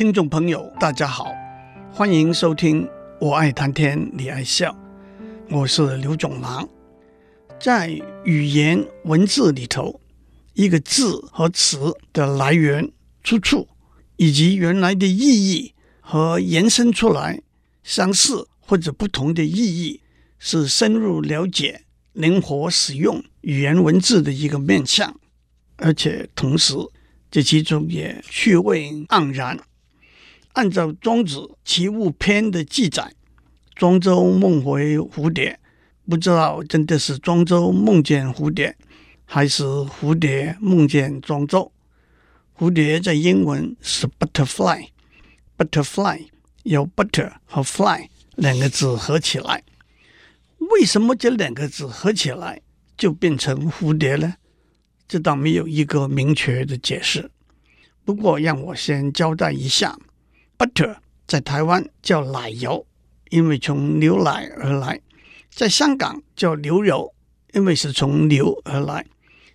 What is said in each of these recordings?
听众朋友，大家好，欢迎收听《我爱谈天，你爱笑》，我是刘总郎。在语言文字里头，一个字和词的来源、出处，以及原来的意义和延伸出来相似或者不同的意义，是深入了解、灵活使用语言文字的一个面向，而且同时，这其中也趣味盎然。按照《庄子·齐物篇》的记载，庄周梦回蝴蝶，不知道真的是庄周梦见蝴蝶，还是蝴蝶梦见庄周。蝴蝶在英文是 butterfly，butterfly 由 butter 和 fly 两个字合起来。为什么这两个字合起来就变成蝴蝶呢？这倒没有一个明确的解释。不过，让我先交代一下：butter 在台湾叫奶油，因为从牛奶而来；在香港叫牛油，因为是从牛而来；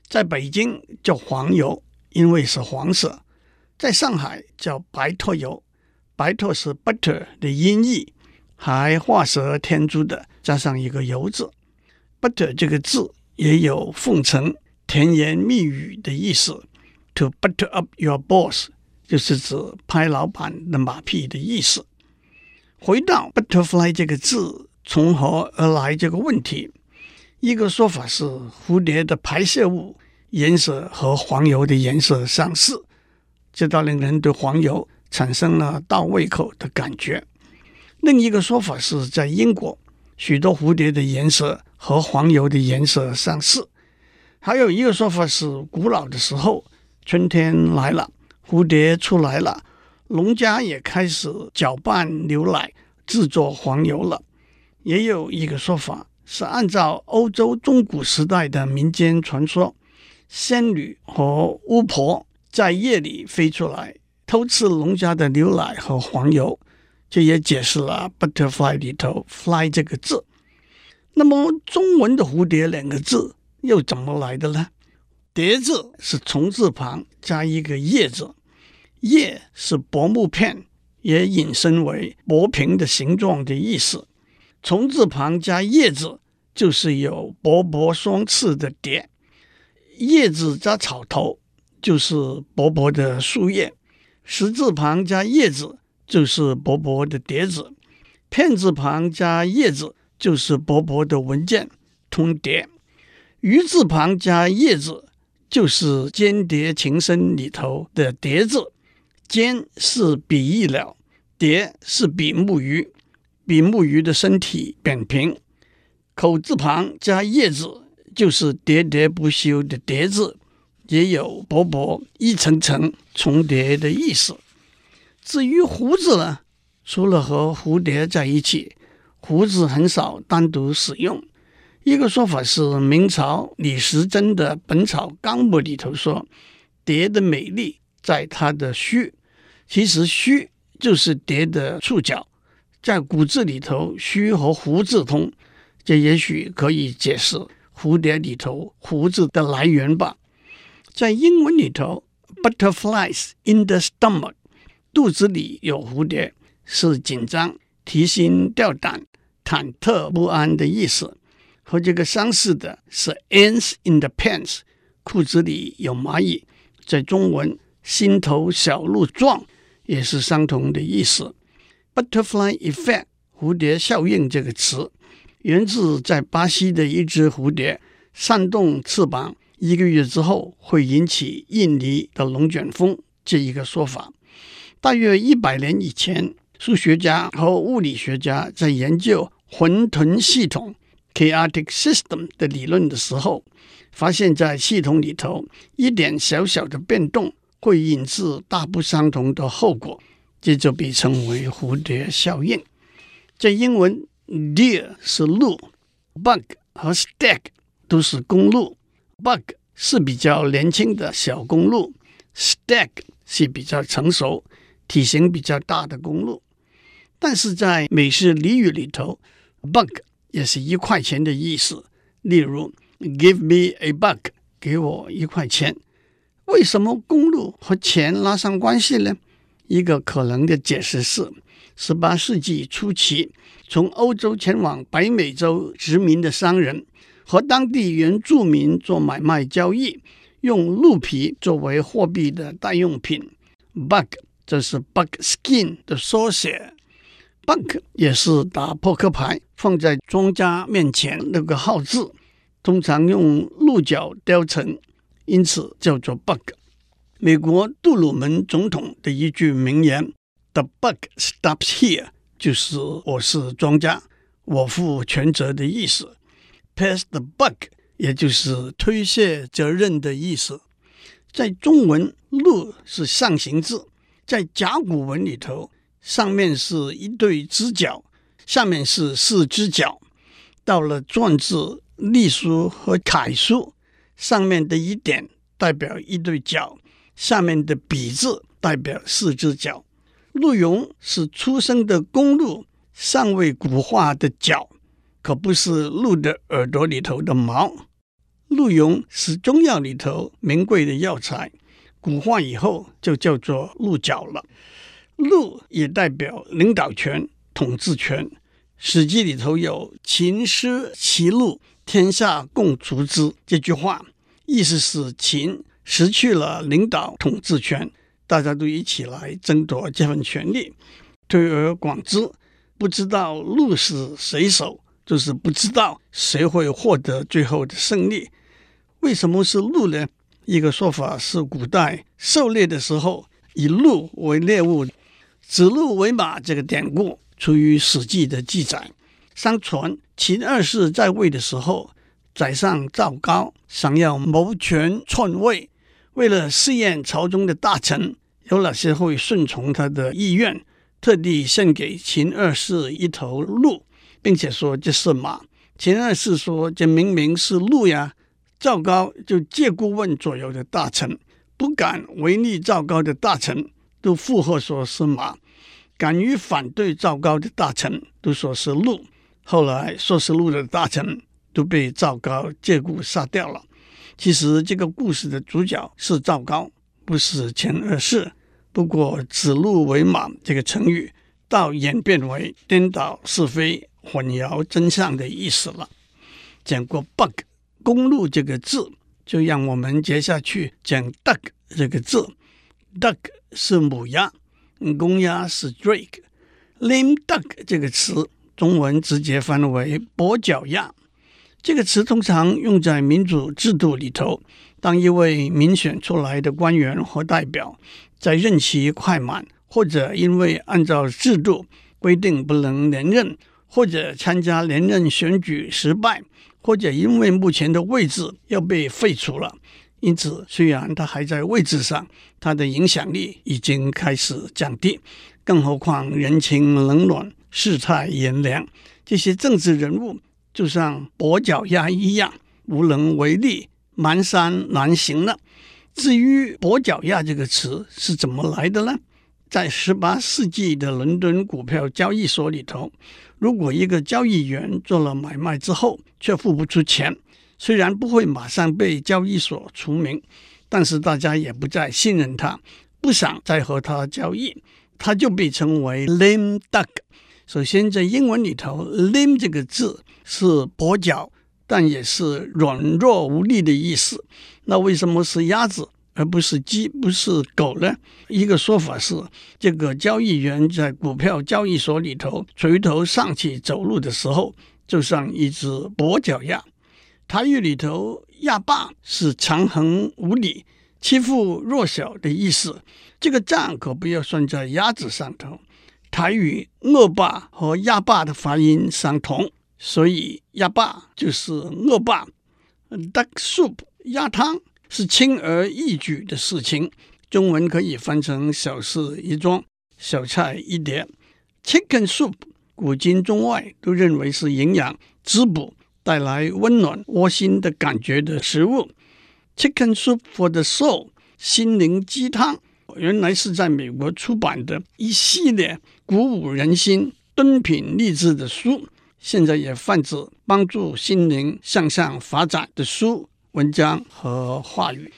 在北京叫黄油，因为是黄色；在上海叫白橐油，白橐是 butter 的音译，还画蛇添足的加上一个油字。butter 这个字也有奉承。甜言蜜语的意思，to butter up your boss，就是指拍老板的马屁的意思。回到 butterfly 这个字从何而来这个问题，一个说法是蝴蝶的排泄物颜色和黄油的颜色相似，这倒令人对黄油产生了倒胃口的感觉。另一个说法是在英国，许多蝴蝶的颜色和黄油的颜色相似。还有一个说法是，古老的时候，春天来了，蝴蝶出来了，农家也开始搅拌牛奶，制作黄油了。也有一个说法是，按照欧洲中古时代的民间传说，仙女和巫婆在夜里飞出来偷吃农家的牛奶和黄油，这也解释了 butterfly 里头 fly 这个字。那么中文的蝴蝶两个字，又怎么来的呢？蝶字是虫字旁加一个叶字，叶是薄木片，也引申为薄平的形状的意思。虫字旁加叶子就是有薄薄双翅的蝶，叶子加草头就是薄薄的树叶，十字旁加叶子就是薄薄的碟子，片字旁加叶子就是薄薄的文件，通牒。鱼字旁加叶子，就是《间谍情深》里头的“谍”字。间是比翼鸟，蝶是比目鱼。比目鱼的身体扁平。口字旁加叶字，就是喋喋不休的“喋”字，也有薄薄一层层重叠的意思。至于胡子呢，除了和蝴蝶在一起，胡子很少单独使用。一个说法是，明朝李时珍的《本草纲目》里头说，蝶的美丽在它的须，其实须就是蝶的触角。在古字里头，须和胡字通，这也许可以解释蝴蝶里头胡子的来源吧。在英文里头，butterflies in the stomach，肚子里有蝴蝶，是紧张、提心吊胆、忐忑不安的意思。和这个相似的是 ants in the pants，裤子里有蚂蚁，在中文心头小鹿撞也是相同的意思。Butterfly effect，蝴蝶效应这个词源自在巴西的一只蝴蝶扇动翅膀一个月之后会引起印尼的龙卷风这一个说法。大约一百年以前，数学家和物理学家在研究混沌系统。Chaotic system 的理论的时候，发现，在系统里头，一点小小的变动会引致大不相同的后果，这就被称为蝴蝶效应。在英文，deer 是鹿，bug 和 stag 都是公鹿，bug 是比较年轻的小公鹿，stag 是比较成熟、体型比较大的公鹿。但是在美式俚语里头，bug 也是一块钱的意思。例如，Give me a bug，给我一块钱。为什么公路和钱拉上关系呢？一个可能的解释是，十八世纪初期从欧洲前往北美洲殖民的商人和当地原住民做买卖交易，用鹿皮作为货币的代用品。Bug 这是 buckskin 的缩写。Bug 也是打扑克牌放在庄家面前那个号字，通常用鹿角雕成，因此叫做 Bug。美国杜鲁门总统的一句名言：“The bug stops here”，就是我是庄家，我负全责的意思。“Pass the buck”，也就是推卸责任的意思。在中文，“鹿”是上形字，在甲骨文里头。上面是一对直角，下面是四只脚。到了篆字、隶书和楷书，上面的一点代表一对脚，下面的笔字代表四只脚。鹿茸是出生的公鹿尚未骨化的脚，可不是鹿的耳朵里头的毛。鹿茸是中药里头名贵的药材，骨化以后就叫做鹿角了。鹿也代表领导权、统治权。《史记》里头有“秦师其鹿，天下共逐之”这句话，意思是秦失去了领导统治权，大家都一起来争夺这份权利。推而广之，不知道鹿是谁手，就是不知道谁会获得最后的胜利。为什么是鹿呢？一个说法是，古代狩猎的时候以鹿为猎物。指鹿为马这个典故出于《史记》的记载。相传秦二世在位的时候，宰相赵高想要谋权篡位，为了试验朝中的大臣有哪些会顺从他的意愿，特地献给秦二世一头鹿，并且说这是马。秦二世说这明明是鹿呀。赵高就借故问左右的大臣，不敢违逆赵高的大臣。都附和说是马，敢于反对赵高的大臣都说是鹿。后来说是鹿的大臣都被赵高借故杀掉了。其实这个故事的主角是赵高，不是秦二世。不过“指鹿为马”这个成语，倒演变为颠倒是非、混淆真相的意思了。讲过 “bug” 公鹿这个字，就让我们接下去讲 “duck” 这个字。duck 是母鸭，公鸭是 drake。lame duck 这个词，中文直接翻为跛脚鸭。这个词通常用在民主制度里头，当一位民选出来的官员或代表在任期快满，或者因为按照制度规定不能连任，或者参加连任选举失败，或者因为目前的位置要被废除了。因此，虽然他还在位置上，他的影响力已经开始降低。更何况人情冷暖、世态炎凉，这些政治人物就像跛脚鸭一样，无能为力，蹒跚难行了。至于“跛脚鸭”这个词是怎么来的呢？在十八世纪的伦敦股票交易所里头，如果一个交易员做了买卖之后却付不出钱。虽然不会马上被交易所除名，但是大家也不再信任他，不想再和他交易，他就被称为 lame duck。首先，在英文里头，lame 这个字是跛脚，但也是软弱无力的意思。那为什么是鸭子而不是鸡，不是狗呢？一个说法是，这个交易员在股票交易所里头垂头丧气走路的时候，就像一只跛脚鸭。台语里头“鸭霸”是强横无理、欺负弱小的意思。这个账可不要算在鸭子上头。台语“恶霸”和“鸭霸”的发音相同，所以“鸭霸”就是恶霸。Duck soup 鸭汤是轻而易举的事情，中文可以翻成“小事一桩，小菜一碟”。Chicken soup 古今中外都认为是营养滋补。带来温暖窝心的感觉的食物，Chicken Soup for the Soul（ 心灵鸡汤）原来是在美国出版的一系列鼓舞人心、敦品励志的书，现在也泛指帮助心灵向上发展的书、文章和话语。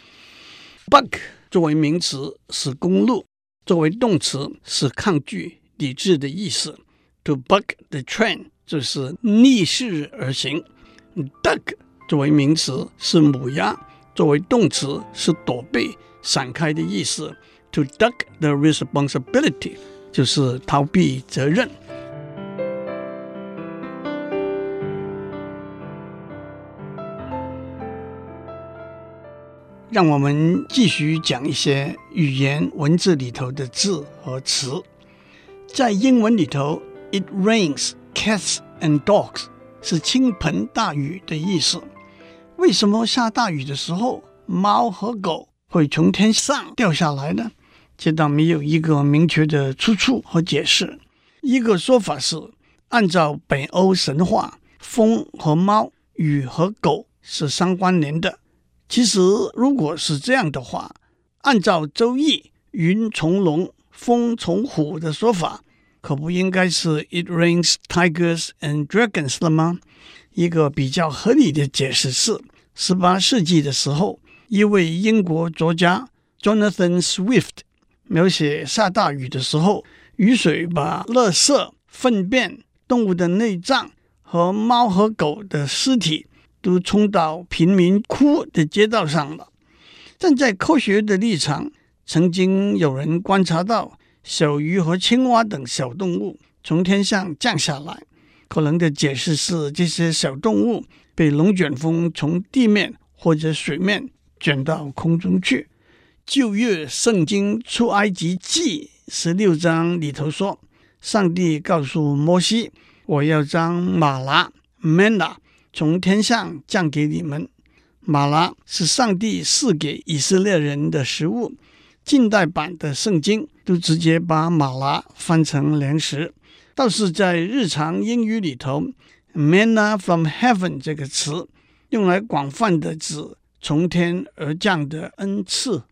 Buck 作为名词是公路，作为动词是抗拒、抵制的意思。To buck the train 就是逆势而行。Duck 作为名词是母鸭，作为动词是躲避、闪开的意思。To duck the responsibility 就是逃避责任。让我们继续讲一些语言文字里头的字和词。在英文里头，It rains cats and dogs 是倾盆大雨的意思。为什么下大雨的时候，猫和狗会从天上掉下来呢？这倒没有一个明确的出处和解释。一个说法是，按照北欧神话，风和猫、雨和狗是相关联的。其实，如果是这样的话，按照《周易》“云从龙，风从虎”的说法，可不应该是 “It rains tigers and dragons” 了吗？一个比较合理的解释是，十八世纪的时候，一位英国作家 Jonathan Swift。描写下大雨的时候，雨水把垃圾、粪便、动物的内脏和猫和狗的尸体都冲到贫民窟的街道上了。站在科学的立场，曾经有人观察到小鱼和青蛙等小动物从天上降下来，可能的解释是这些小动物被龙卷风从地面或者水面卷到空中去。旧约圣经出埃及记十六章里头说，上帝告诉摩西：“我要将吗哪 （manna） 从天上降给你们。吗哪是上帝赐给以色列人的食物。近代版的圣经都直接把吗哪翻成粮食，倒是在日常英语里头，manna from heaven 这个词用来广泛的指从天而降的恩赐。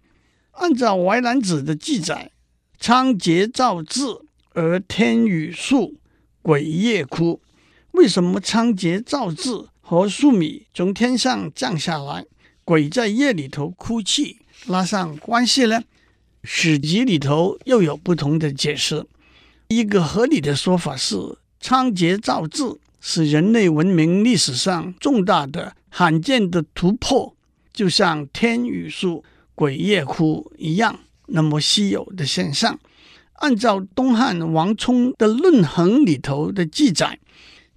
按照《淮南子》的记载，仓颉造字而天雨粟，鬼夜哭。为什么仓颉造字和粟米从天上降下来，鬼在夜里头哭泣拉上关系呢？史籍里头又有不同的解释。一个合理的说法是，仓颉造字是人类文明历史上重大的、罕见的突破，就像天雨粟。鬼夜哭一样那么稀有的现象，按照东汉王充的《论衡》里头的记载，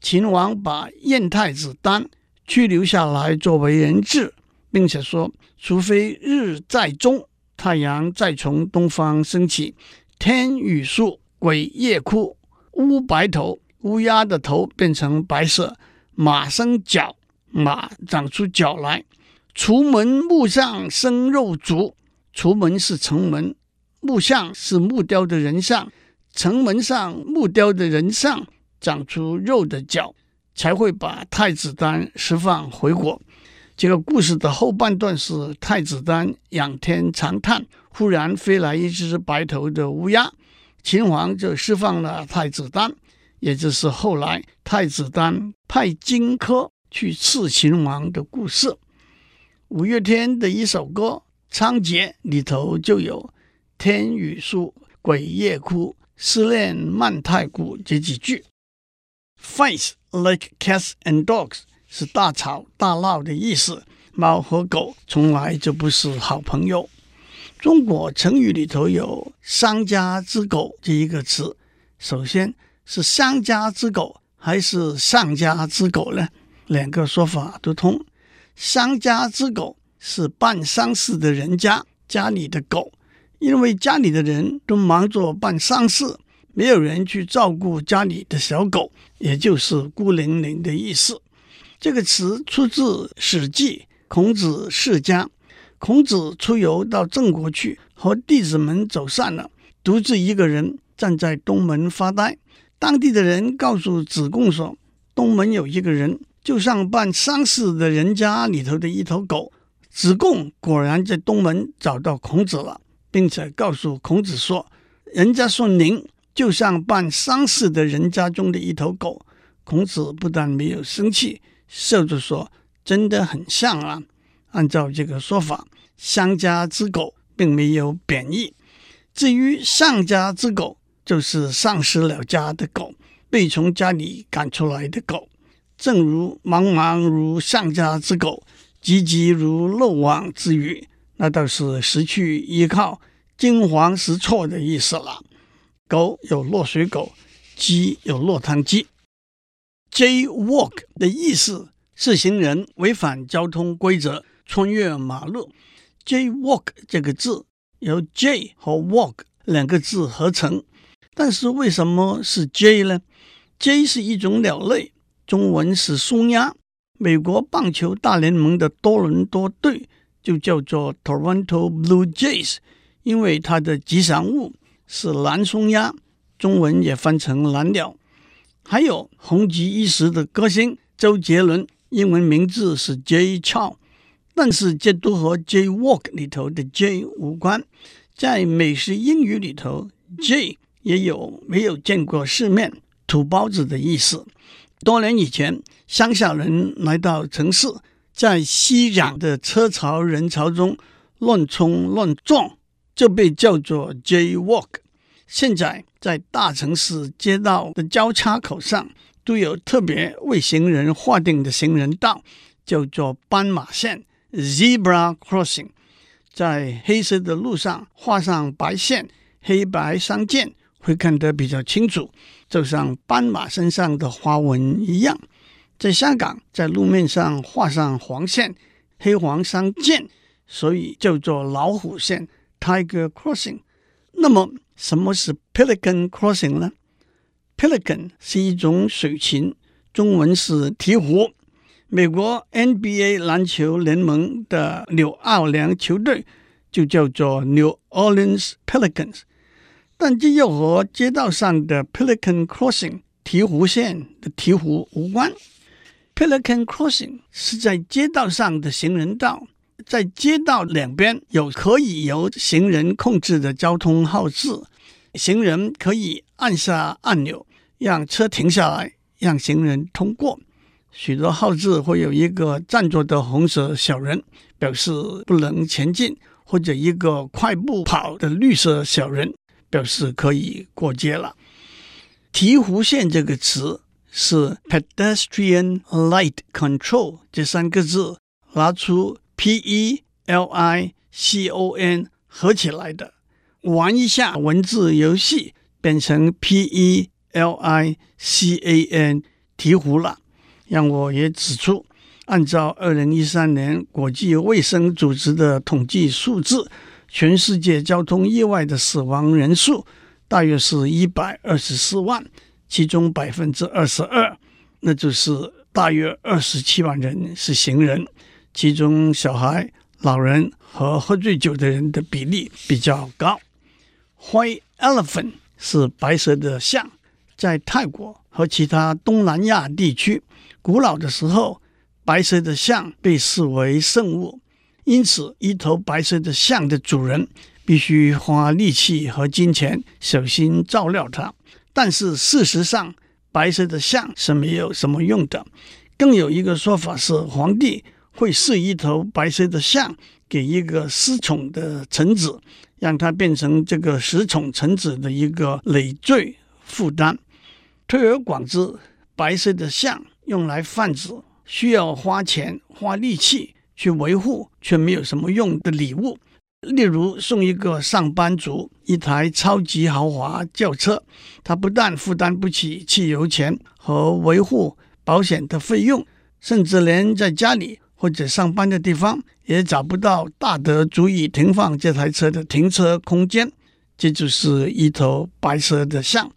秦王把燕太子丹拘留下来作为人质，并且说，除非日在中，太阳再从东方升起，天雨粟，鬼夜哭，乌白头，乌鸦的头变成白色，马生角，马长出角来。橱门木像生肉足，橱门是城门，木像是木雕的人像，城门上木雕的人像长出肉的脚，才会把太子丹释放回国。这个故事的后半段是太子丹仰天长叹，忽然飞来一只白头的乌鸦，秦王就释放了太子丹，也就是后来太子丹派荆轲去刺秦王的故事。五月天的一首歌《仓颉》里头就有“天雨粟，鬼夜哭，思念万太古”这几句。Fights like cats and dogs 是大吵大闹的意思。猫和狗从来就不是好朋友。中国成语里头有“丧家之狗”这一个词，首先是“丧家之狗”还是“丧家之狗”呢？两个说法都通。丧家之狗是办丧事的人家家里的狗，因为家里的人都忙着办丧事，没有人去照顾家里的小狗，也就是孤零零的意思。这个词出自《史记·孔子世家》。孔子出游到郑国去，和弟子们走散了，独自一个人站在东门发呆。当地的人告诉子贡说：“东门有一个人。”就像办丧事的人家里头的一头狗，子贡果然在东门找到孔子了，并且告诉孔子说：“人家说您就像办丧事的人家中的一头狗。”孔子不但没有生气，笑着说：“真的很像啊。”按照这个说法，丧家之狗并没有贬义。至于丧家之狗，就是丧失了家的狗，被从家里赶出来的狗。正如茫茫如丧家之狗，急急如漏网之鱼，那倒是失去依靠、惊慌失措的意思了。狗有落水狗，鸡有落汤鸡。J walk 的意思是行人违反交通规则，穿越马路。J walk 这个字由 J 和 walk 两个字合成，但是为什么是 J 呢？J 是一种鸟类，中文是松鸦。美国棒球大联盟的多伦多队就叫做 Toronto Blue Jays，因为它的吉祥物是蓝松鸦，中文也翻成蓝鸟。还有红极一时的歌星周杰伦，英文名字是 Jay Chou，但是这都和 Jaywalk 里头的 Jay 无关。在美式英语里头，Jay 也有没有见过世面、土包子的意思。多年以前，乡下人来到城市，在熙攘的车潮人潮中乱冲乱撞，就被叫做 Jaywalk。现在，在大城市街道的交叉口上，都有特别为行人划定的行人道，叫做斑马线 （Zebra Crossing）。在黑色的路上画上白线，黑白相间，会看得比较清楚，就像斑马身上的花纹一样。在香港，在路面上画上黄线，黑黄相间，所以叫做老虎线 （Tiger Crossing）。那么，什么是 Pelican Crossing 呢？Pelican 是一种水禽，中文是鹈鹕。美国 NBA 篮球联盟的纽奥良球队就叫做 New Orleans Pelicans，但这又和街道上的 Pelican Crossing 鹈鹕线的鹈鹕无关。Pelican Crossing 是在街道上的行人道，在街道两边有可以由行人控制的交通号志，行人可以按下按钮让车停下来，让行人通过。许多号志会有一个站着的红色小人，表示不能前进；或者一个快步跑的绿色小人，表示可以过街了。鹈鹕线这个词是 pedestrian light control 这三个字拿出 p e l i c o n 合起来的，玩一下文字游戏，变成 p e l i c a n 鹈鹕了。让我也指出，按照二零一三年国际卫生组织的统计数字，全世界交通意外的死亡人数大约是一百二十四万，其中百分之二十二，那就是大约二十七万人是行人，其中小孩、老人和喝醉酒的人的比例比较高。White elephant 是白色的象，在泰国和其他东南亚地区。古老的时候，白色的象被视为圣物，因此一头白色的象的主人必须花力气和金钱小心照料它。但是事实上，白色的象是没有什么用的。更有一个说法是，皇帝会赐一头白色的象给一个失宠的臣子，让他变成这个失宠臣子的一个累赘负担。推而广之，白色的象。用来贩子需要花钱花力气去维护，却没有什么用的礼物，例如送一个上班族一台超级豪华轿车，他不但负担不起汽油钱和维护保险的费用，甚至连在家里或者上班的地方也找不到大得足以停放这台车的停车空间。这就是一头白色的象，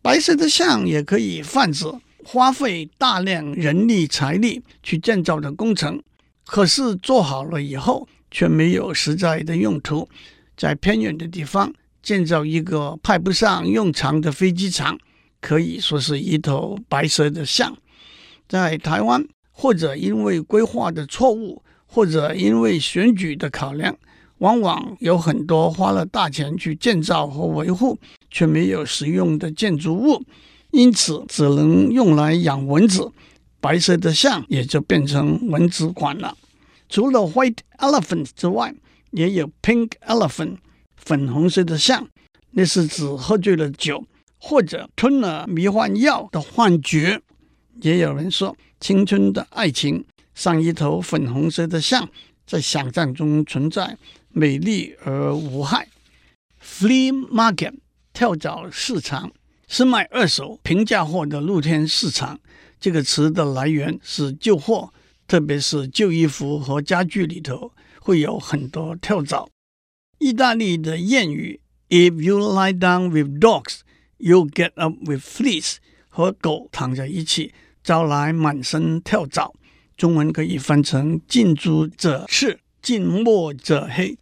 白色的象也可以泛指。花费大量人力财力去建造的工程，可是做好了以后却没有实在的用途。在偏远的地方建造一个派不上用场的飞机场，可以说是一头白色的象。在台湾，或者因为规划的错误，或者因为选举的考量，往往有很多花了大钱去建造和维护却没有实用的建筑物。因此，只能用来养蚊子，白色的象也就变成蚊子馆了。除了 white elephant 之外，也有 pink elephant 粉红色的象，那是指喝醉了酒或者吞了迷幻药的幻觉。也有人说，青春的爱情像一头粉红色的象，在想象中存在，美丽而无害。Flea market 跳蚤市场是卖二手平价货的露天市场。这个词的来源是旧货，特别是旧衣服和家具里头会有很多跳蚤。意大利的谚语 “If you lie down with dogs, you get up with fleas”，和狗躺在一起，招来满身跳蚤。中文可以翻成“近朱者赤，近墨者黑”。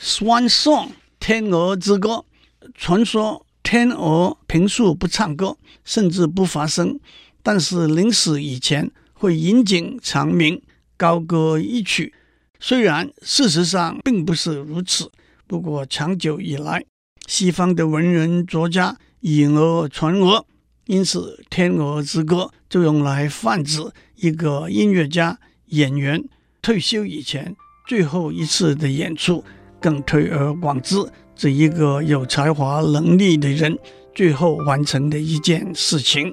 Swan song，天鹅之歌。传说天鹅平素不唱歌，甚至不发声，但是临死以前会引颈长鸣，高歌一曲。虽然事实上并不是如此。不过，长久以来，西方的文人作家以讹传讹，因此《天鹅之歌》就用来泛指一个音乐家、演员退休以前最后一次的演出。更推而广之，这一个有才华、能力的人最后完成的一件事情。